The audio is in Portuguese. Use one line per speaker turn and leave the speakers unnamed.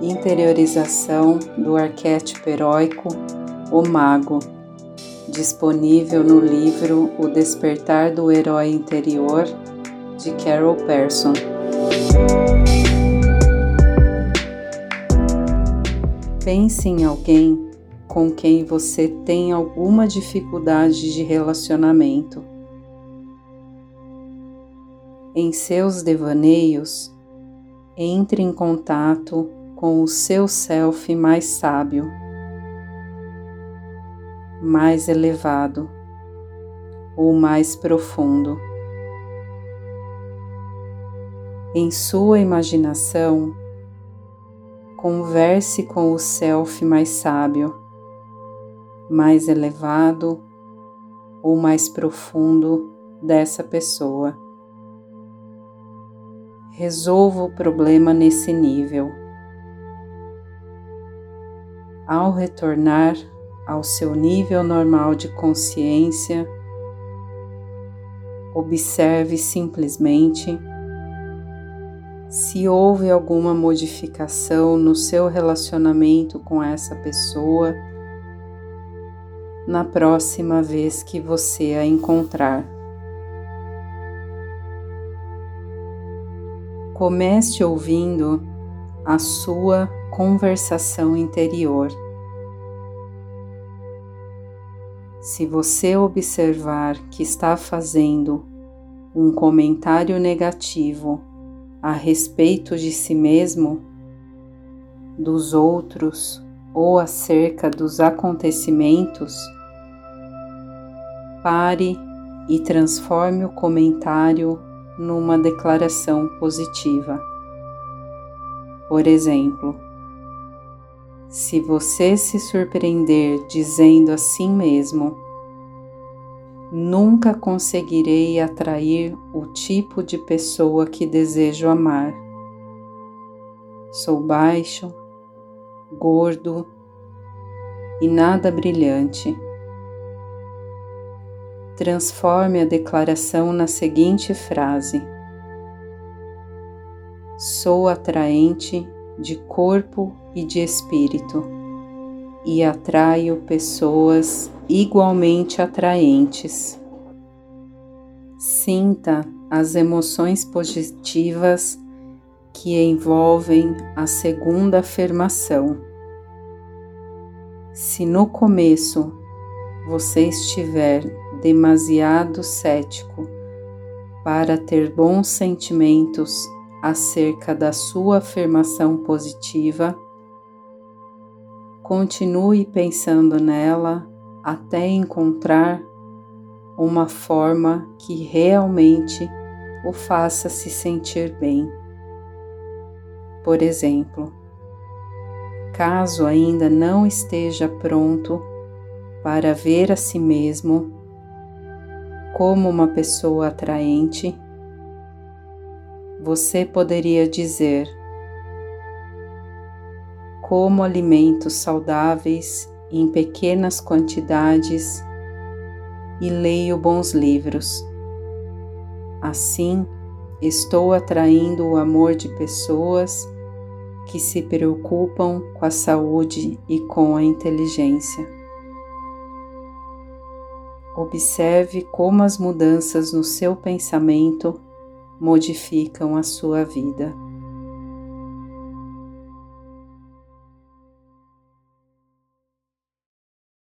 Interiorização do arquétipo heróico, o Mago, disponível no livro O Despertar do Herói Interior, de Carol Persson. Pense em alguém com quem você tem alguma dificuldade de relacionamento. Em seus devaneios, entre em contato com o seu self mais sábio, mais elevado ou mais profundo. Em sua imaginação, converse com o self mais sábio, mais elevado ou mais profundo dessa pessoa. Resolva o problema nesse nível. Ao retornar ao seu nível normal de consciência, observe simplesmente se houve alguma modificação no seu relacionamento com essa pessoa na próxima vez que você a encontrar. Comece ouvindo a sua conversação interior. Se você observar que está fazendo um comentário negativo a respeito de si mesmo, dos outros ou acerca dos acontecimentos, pare e transforme o comentário numa declaração positiva. Por exemplo, se você se surpreender dizendo a si mesmo: Nunca conseguirei atrair o tipo de pessoa que desejo amar. Sou baixo, gordo e nada brilhante. Transforme a declaração na seguinte frase: Sou atraente de corpo e de espírito, e atraio pessoas igualmente atraentes. Sinta as emoções positivas que envolvem a segunda afirmação. Se no começo você estiver demasiado cético para ter bons sentimentos acerca da sua afirmação positiva, continue pensando nela até encontrar uma forma que realmente o faça se sentir bem. Por exemplo, caso ainda não esteja pronto para ver a si mesmo como uma pessoa atraente, você poderia dizer: como alimentos saudáveis em pequenas quantidades e leio bons livros. Assim, estou atraindo o amor de pessoas que se preocupam com a saúde e com a inteligência. Observe como as mudanças no seu pensamento modificam a sua vida.